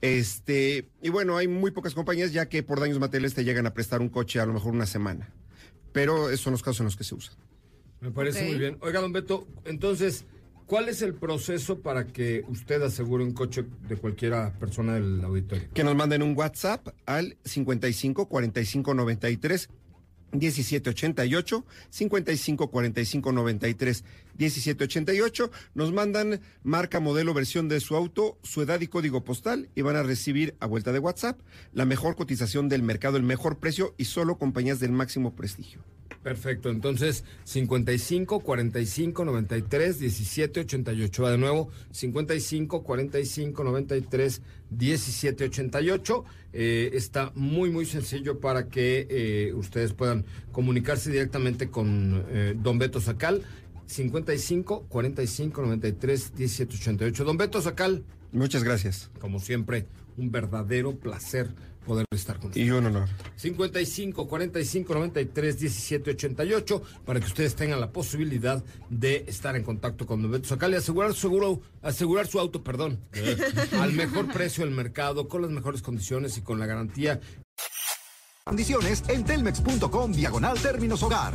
Este, y bueno, hay muy pocas compañías ya que por daños materiales te llegan a prestar un coche a lo mejor una semana. Pero esos son los casos en los que se usa. Me parece Ok. muy bien. Oiga, don Beto, entonces, ¿cuál es el proceso para que usted asegure un coche de cualquiera persona del auditorio? que nos manden un WhatsApp al 55 45 93 17 88 55 45 93 17 88 nos mandan marca, modelo, versión de su auto, su edad y código postal y van a recibir a vuelta de WhatsApp la mejor cotización del mercado, el mejor precio y solo compañías del máximo prestigio. Perfecto, entonces 55 45 93 17 88. Va de nuevo, 55 45 93 17 88. Eh, está muy, muy sencillo para que eh, ustedes puedan comunicarse directamente con eh, Don Beto Sacal. 55 45 93 17 88. Don Beto Sacal, Muchas gracias como siempre, un verdadero placer poder estar con usted. y un honor. 55 45 93 17 88 para que ustedes tengan la posibilidad de estar en contacto con Don Beto Sacal y asegurar su seguro, asegurar su auto, perdón, al mejor precio del mercado, con las mejores condiciones y con la garantía Condiciones en telmex.com diagonal términos hogar.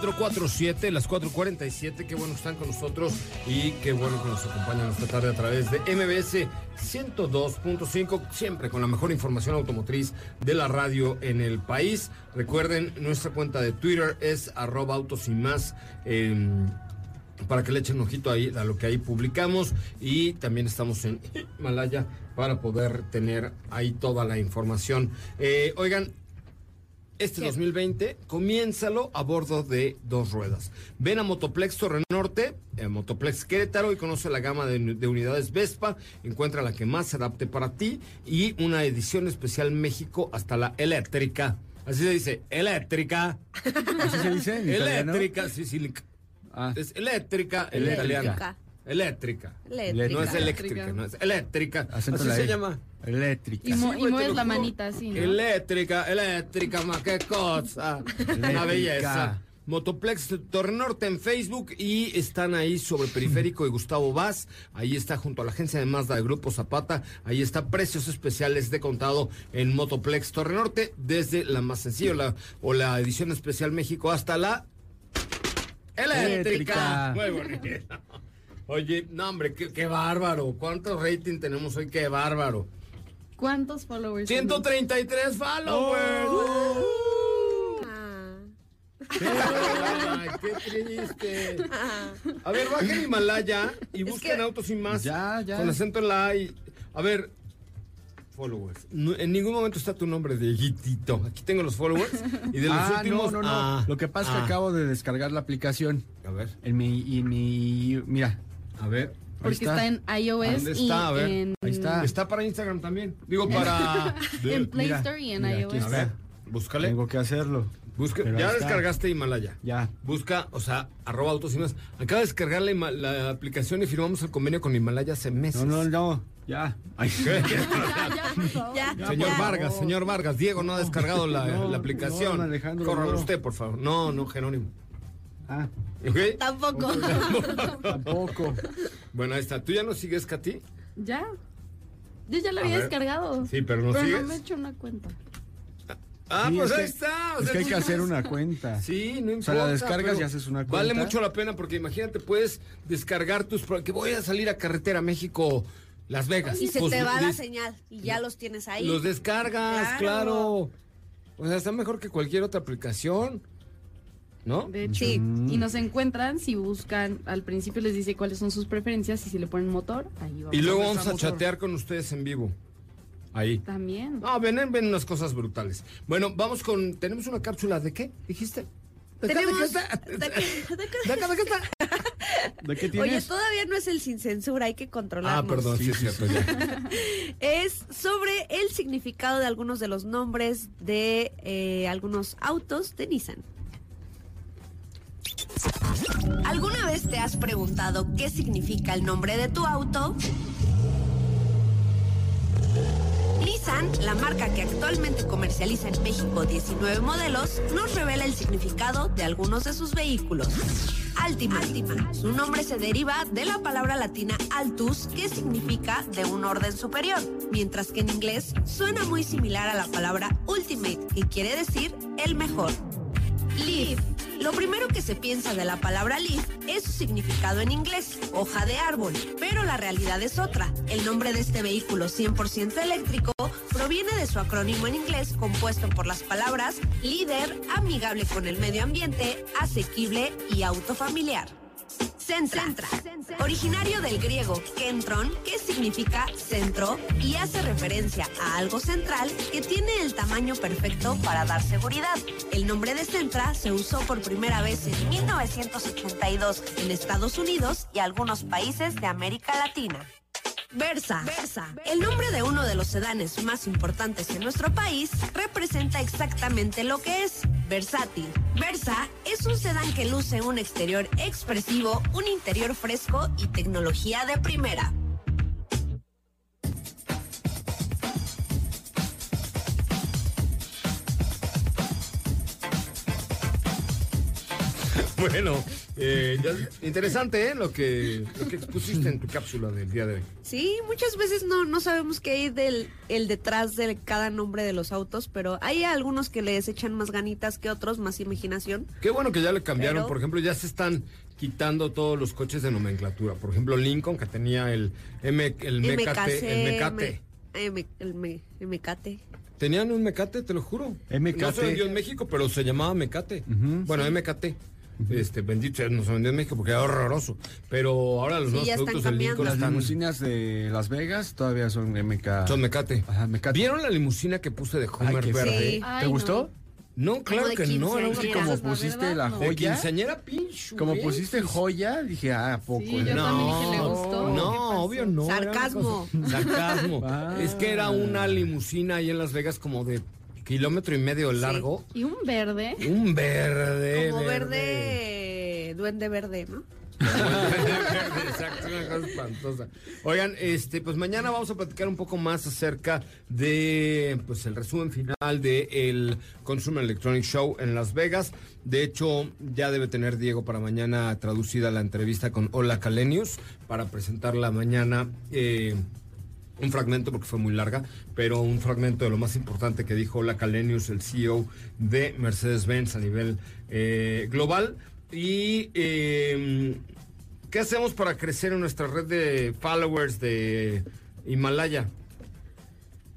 4.47, las 4.47. Qué bueno que están con nosotros y qué bueno que nos acompañan esta tarde a través de MBS 102.5, siempre con la mejor información automotriz de la radio en el país. Recuerden, nuestra cuenta de Twitter es arroba autos y más. em, para que le echen un ojito ahí a lo que ahí publicamos y también estamos en Himalaya para poder tener ahí toda la información. Eh, oigan, este 2020, comiénzalo a bordo de dos ruedas. Ven a Motoplex Torre Norte, eh, Motoplex Querétaro y conoce la gama de, de unidades Vespa. Encuentra la que más se adapte para ti y una edición especial México hasta la eléctrica. Así se dice, eléctrica. ¿Así se dice en italiano? Eléctrica, sí, sí. Ah. Es eléctrica en Eléctrica. Eléctrica. Eléctrica. No es eléctrica, no es eléctrica. Acento Así se llama. Eléctrica. Y, mo- Sí, y mueves la manita así, ¿no? Eléctrica, eléctrica, ma qué cosa. Una belleza. Motoplex Torre Norte en Facebook y están ahí sobre Periférico y Gustavo Vaz. Ahí está junto a la agencia de Mazda de Grupo Zapata. Ahí está precios especiales de contado en Motoplex Torre Norte desde la más sencilla o la, o la edición especial México hasta la eléctrica. Eléctrica. Muy bonito. Oye, no hombre, qué, qué bárbaro. ¿Cuánto rating tenemos hoy? Qué bárbaro. ¿Cuántos followers? 133 followers. Ah. Ay, qué triste. A ver, bajen Himalaya y busquen que- autos y más. Ya, ya. Con acento en la A y- A ver, followers. No- en ningún momento está tu nombre de Dieguitito. Aquí tengo los followers y de los ah, últimos. no, no, no. ah, Lo que pasa es ah. que acabo de descargar la aplicación. A ver, En mi, y en mi, mira, a ver. Porque está. en iOS ¿Dónde y está? A ver, en, ahí está. Está para Instagram también. Digo, para. en Play Mira, Store y en mira, iOS. A ver, búscale. tengo que hacerlo. Busca, ya descargaste Himalaya. Ya. Busca, o sea, arroba autos y más. Acaba de descargar la, aplicación y firmamos el convenio con Himalaya hace meses. No, no, no. Ya. Ay, ¿Qué? Ya, Señor ya. Vargas, señor Vargas, Diego no ha descargado la, No, la aplicación. no, Alejandro, Córralo no. usted, por favor. No, no, Jerónimo. Ah, ¿Ok? Tampoco. tampoco. Bueno, ahí está. ¿Tú ya no sigues, Katy? Ya. Yo ya lo había ver. descargado. Sí, pero no Pero sigues. no me he hecho una cuenta. Ah, Sí, pues es ahí que- está. o Es que hay que hacer una cuenta. Sí, no O importa. sea, la descargas y haces una Vale cuenta. mucho la pena porque imagínate, puedes descargar tus... Que voy a salir a carretera México, Las Vegas. Y se Pues, te va la señal y ya los tienes ahí. Los descargas, Claro. claro. O sea, está mejor que cualquier otra aplicación. ¿No? De hecho, Sí. y nos encuentran si buscan, al principio les dice cuáles son sus preferencias y si le ponen motor, ahí vamos. Y luego ¿Dónde vamos a motor? chatear con ustedes en vivo. Ahí. También. No, ven, ven unas cosas brutales. Bueno, vamos con. ¿Tenemos una cápsula de qué? ¿Dijiste? ¿De qué- de qué está? de qué- de qué- ¿De qué- de qué está? ¿De qué Oye, todavía no es el sin censura, hay que Ah, controlarnos. perdón, sí, es cierto. ya. Es sobre el significado de algunos de los nombres de eh, algunos autos de Nissan. ¿Alguna vez te has preguntado qué significa el nombre de tu auto? Nissan, la marca que actualmente comercializa en México 19 modelos, nos revela el significado de algunos de sus vehículos. Altima. Su nombre se deriva de la palabra latina altus, que significa de un orden superior, mientras que en inglés suena muy similar a la palabra ultimate, que quiere decir el mejor. Leaf. Lo primero que se piensa de la palabra leaf es su significado en inglés, hoja de árbol, pero la realidad es otra. El nombre de este vehículo 100% eléctrico proviene de su acrónimo en inglés compuesto por las palabras líder, amigable con el medio ambiente, asequible y autofamiliar. Centra. Originario del griego kentron, que significa centro y hace referencia a algo central que tiene el tamaño perfecto para dar seguridad. El nombre de Centra se usó por primera vez en 1982 en Estados Unidos y algunos países de América Latina. Versa. El nombre de uno de los sedanes más importantes en nuestro país representa exactamente lo que es versátil. Versa es un sedán que luce un exterior expresivo, un interior fresco y tecnología de primera. Bueno, eh, ya- interesante ¿eh? lo, que, lo que expusiste en tu cápsula del día de hoy. Sí, muchas veces no, no sabemos qué hay del el detrás de cada nombre de los autos, pero hay algunos que les echan más ganitas que otros, más imaginación. Qué bueno que ya le cambiaron. Pero- Por ejemplo, ya se están quitando todos los coches de nomenclatura. Por ejemplo, Lincoln, que tenía el, M, el Mecate. El Mecate. Tenían un Mecate, te lo juro. Mecate. No se vendió en México, pero se llamaba Mecate. Ujú. Bueno, MKT. Este, bendito no se vendió en México porque era horroroso. Pero ahora los Sí, nuevos productos de cambiando. Lincoln Las están, limusinas de Las Vegas todavía son MK. son Mecate. Ajá, Mecate. ¿Vieron la limusina que puse de Homer Ay, verde? Sí. Ay, ¿Te no. gustó? No, claro de que no. Era como pusiste la no. de joya, quinceañera pinche. como pusiste joya, dije, ah, ¿a poco? Sí, yo también dije, ¿le gustó? No, obvio no. Sarcasmo. Sarcasmo. Ah. Es que era una limusina ahí en Las Vegas como de kilómetro y medio largo. Y un verde. Un verde. Como verde, duende verde, ¿no? Exacto, una cosa espantosa. Oigan, este, pues mañana vamos a platicar un poco más acerca de pues el resumen final de el Consumer Electronic Show en Las Vegas. De hecho, ya debe tener Diego para mañana traducida la entrevista con Ola Calenius para presentarla mañana. eh, un fragmento porque fue muy larga, pero un fragmento de lo más importante que dijo Ola Calenius, el CEO de Mercedes-Benz a nivel eh, global. Y eh, ¿qué hacemos para crecer en nuestra red de followers de Himalaya?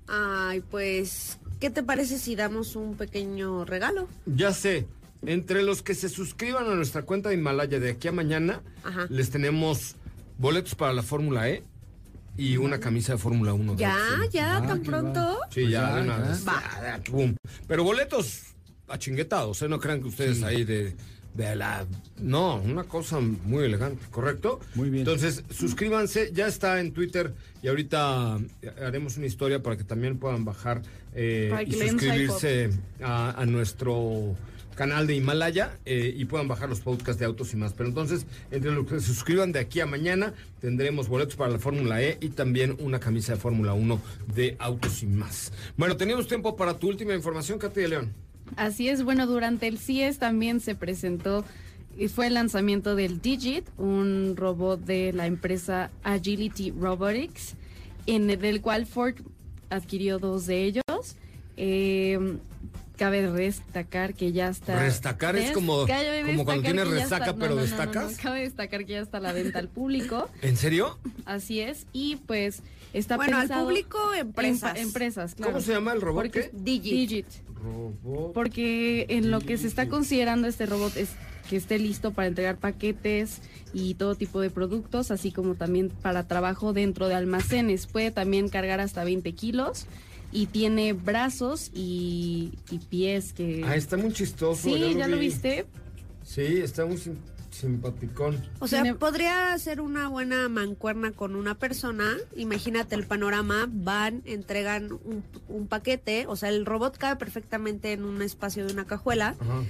Ay, pues, ¿qué te parece si damos un pequeño regalo? Ya sé, entre los que se suscriban a nuestra cuenta de Himalaya de aquí a mañana, Ajá. les tenemos boletos para la Fórmula E. y una camisa de Fórmula 1. Ya, ya, Ah, tan pronto. Sí, ya, de una ya. vez. Ya, ya, pum. Pero boletos achinguetados, ¿eh? No crean que ustedes ahí de, de la... No, una cosa muy elegante, ¿correcto? Muy bien. Entonces, suscríbanse, ya está en Twitter y ahorita haremos una historia para que también puedan bajar eh, y suscribirse a, a nuestro canal de Himalaya eh, y puedan bajar los podcasts de autos y más. Pero entonces, entre los que se suscriban de aquí a mañana, tendremos boletos para la Fórmula E y también una camisa de Fórmula 1 de autos y más. Bueno, teníamos tiempo para tu última información, Katy de León. Así es, bueno, durante el CIES también se presentó y fue el lanzamiento del Digit, un robot de la empresa Agility Robotics, en el del cual Ford adquirió dos de ellos. Eh, cabe destacar que ya está. Restacar es como- como cuando tienes resaca, está- pero no, destacas. no, Cabe destacar que ya está a la venta al público. ¿En serio? Así es, y pues está Bueno, al pensado público, en- empresas. empresas, claro. ¿Cómo se llama el robot? Porque- ¿Qué? Digit. Digit. Robot. Porque en lo que se está considerando este robot es que esté listo para entregar paquetes y todo tipo de productos, así como también para trabajo dentro de almacenes. Puede también cargar hasta 20 kilos y tiene brazos y, y pies que... Ah, está muy chistoso. sí, ya lo vi. viste. Sí, está muy sim- simpaticón. O sea, Tiene- podría ser una buena mancuerna con una persona. Imagínate el panorama, van, entregan un, un paquete, o sea, el robot cabe perfectamente en un espacio de una cajuela. Ajá.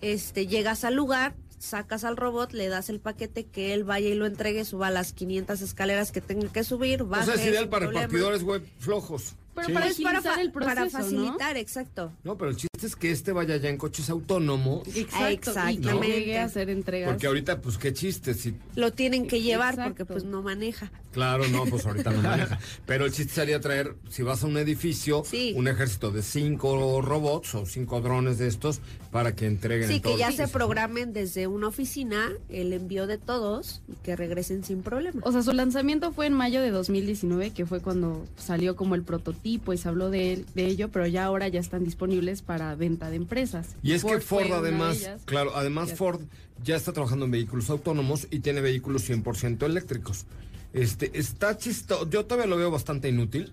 Este, llegas al lugar, sacas al robot, le das el paquete que él vaya y lo entregue, suba las 500 escaleras que tenga que subir, O baje. sea, es ideal para problema. repartidores web flojos. Pero Sí. para Pues el proceso, para ¿no? facilitar, exacto. No, pero el chiste es que este vaya ya en coches autónomos. Exacto, y que Exactamente. llegue a hacer entregas. Porque ahorita, pues qué chiste. Si, Lo tienen que llevar Exacto. porque pues no maneja. claro, no, pues ahorita no maneja. Pero el chiste sería traer, si vas a un edificio, Sí. un ejército de cinco robots o cinco drones de estos para que entreguen Sí, que ya se programen desde una oficina el envío de todos y que regresen sin problema. O sea, su lanzamiento fue en mayo de 2019, que fue cuando salió como el prototipo y se habló de, él- de ello, pero ya ahora ya están disponibles para venta de empresas. Y es que Ford además, ellas. claro, además Ya. Ford ya está trabajando en vehículos autónomos y tiene vehículos 100% eléctricos. Este, está chistoso, yo todavía lo veo bastante inútil,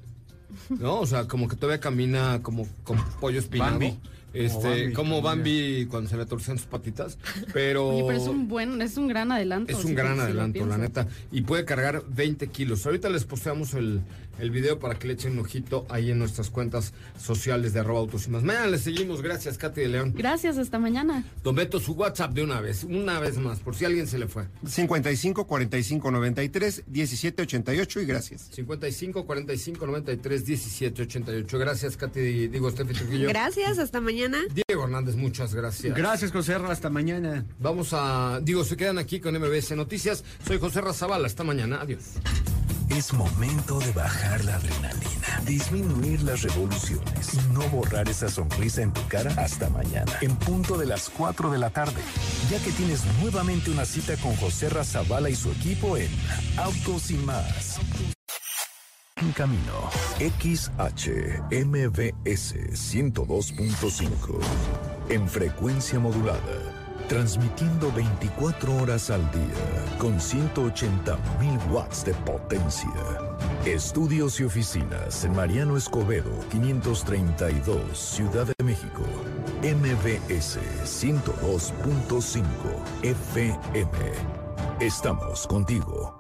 ¿no? O sea, como que todavía camina como con pollo espinado. Bambi. Este, Como Bambi, como. Bambi cuando se le torcían sus patitas, pero... Oye, pero es un buen, es un gran adelanto. Es si un te- gran si adelanto, la neta. Y puede cargar 20 kilos. Ahorita les posteamos el, el video para que le echen un ojito ahí en nuestras cuentas sociales de arroba autos y más. Mañana les seguimos. Gracias, Katy de León. Gracias, hasta mañana. Don Beto, su WhatsApp de una vez, una vez más, por si alguien se le fue. 55 45 93 17 88 y gracias. 55 45 93 17 88. Gracias, Katy, digo, Estefi Trujillo. Gracias, hasta mañana. Diego Hernández, muchas gracias. Gracias, José R. Hasta mañana. Vamos a, digo, se quedan aquí con MBS Noticias. Soy José Razabala. Hasta mañana. Adiós. Es momento de bajar la adrenalina, disminuir las revoluciones y no borrar esa sonrisa en tu cara hasta mañana, en punto de las 4 de la tarde, ya que tienes nuevamente una cita con José Razabala y su equipo en Autos y más. En camino, XHMBS 102.5 en frecuencia modulada, transmitiendo 24 horas al día con 180.000 watts de potencia. Estudios y oficinas en Mariano Escobedo 532, Ciudad de México. MBS 102.5 FM. Estamos contigo.